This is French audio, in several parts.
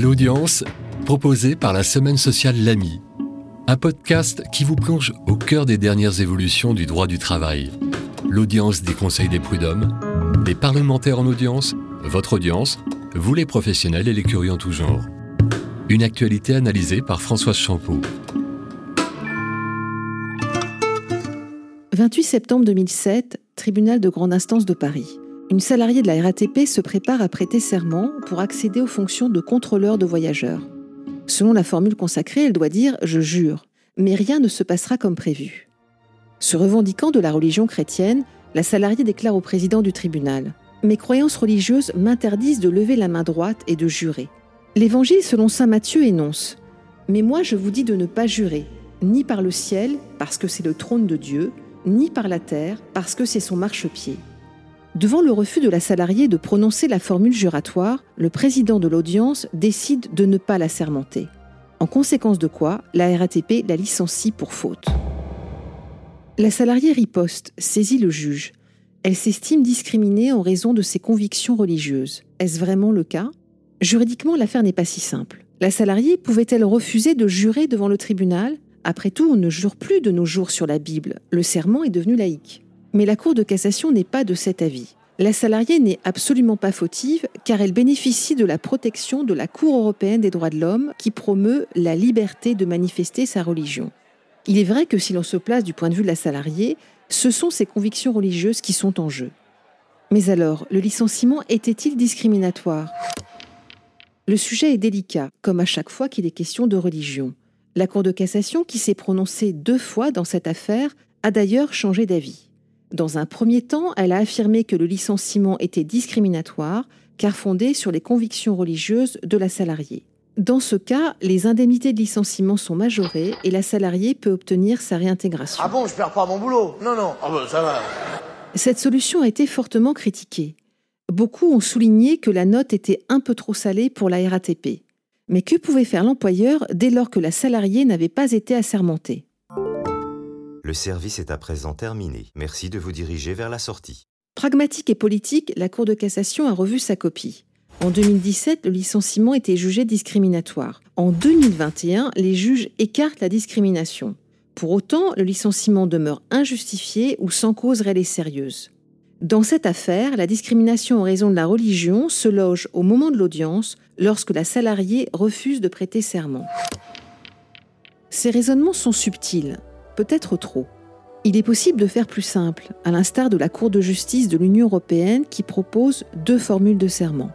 L'audience, proposé par la Semaine sociale L'Ami, un podcast qui vous plonge au cœur des dernières évolutions du droit du travail. L'audience des conseils des prud'hommes, des parlementaires en audience, votre audience, vous les professionnels et les curieux en tout genre. Une actualité analysée par Françoise Champeau. 28 septembre 2007, tribunal de grande instance de Paris. Une salariée de la RATP se prépare à prêter serment pour accéder aux fonctions de contrôleur de voyageurs. Selon la formule consacrée, elle doit dire ⁇ Je jure ⁇ mais rien ne se passera comme prévu. Se revendiquant de la religion chrétienne, la salariée déclare au président du tribunal ⁇ Mes croyances religieuses m'interdisent de lever la main droite et de jurer. L'évangile selon Saint Matthieu énonce ⁇ Mais moi je vous dis de ne pas jurer, ni par le ciel, parce que c'est le trône de Dieu, ni par la terre, parce que c'est son marchepied. Devant le refus de la salariée de prononcer la formule juratoire, le président de l'audience décide de ne pas la sermenter. En conséquence de quoi, la RATP la licencie pour faute. La salariée riposte, saisit le juge. Elle s'estime discriminée en raison de ses convictions religieuses. Est-ce vraiment le cas? Juridiquement, l'affaire n'est pas si simple. La salariée pouvait-elle refuser de jurer devant le tribunal? Après tout, on ne jure plus de nos jours sur la Bible. Le serment est devenu laïque. Mais la Cour de cassation n'est pas de cet avis. La salariée n'est absolument pas fautive car elle bénéficie de la protection de la Cour européenne des droits de l'homme qui promeut la liberté de manifester sa religion. Il est vrai que si l'on se place du point de vue de la salariée, ce sont ses convictions religieuses qui sont en jeu. Mais alors, le licenciement était-il discriminatoire? Le sujet est délicat, comme à chaque fois qu'il est question de religion. La Cour de cassation, qui s'est prononcée deux fois dans cette affaire, a d'ailleurs changé d'avis. Dans un premier temps, elle a affirmé que le licenciement était discriminatoire car fondé sur les convictions religieuses de la salariée. Dans ce cas, les indemnités de licenciement sont majorées et la salariée peut obtenir sa réintégration. Ah bon, je perds pas mon boulot Non, non. Ah ben, ça va. Cette solution a été fortement critiquée. Beaucoup ont souligné que la note était un peu trop salée pour la RATP. Mais que pouvait faire l'employeur dès lors que la salariée n'avait pas été assermentée? Le service est à présent terminé. Merci de vous diriger vers la sortie. Pragmatique et politique, la Cour de cassation a revu sa copie. En 2017, le licenciement était jugé discriminatoire. En 2021, les juges écartent la discrimination. Pour autant, le licenciement demeure injustifié ou sans cause réelle et sérieuse. Dans cette affaire, la discrimination en raison de la religion se loge au moment de l'audience lorsque la salariée refuse de prêter serment. Ces raisonnements sont subtils peut-être trop. Il est possible de faire plus simple, à l'instar de la Cour de justice de l'Union européenne qui propose deux formules de serment.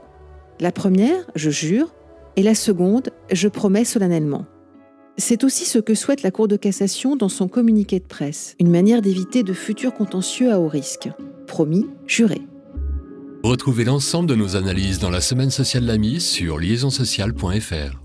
La première, je jure, et la seconde, je promets solennellement. C'est aussi ce que souhaite la Cour de cassation dans son communiqué de presse, une manière d'éviter de futurs contentieux à haut risque. Promis, juré. Retrouvez l'ensemble de nos analyses dans la semaine sociale L'Ami sur liaisonsociale.fr.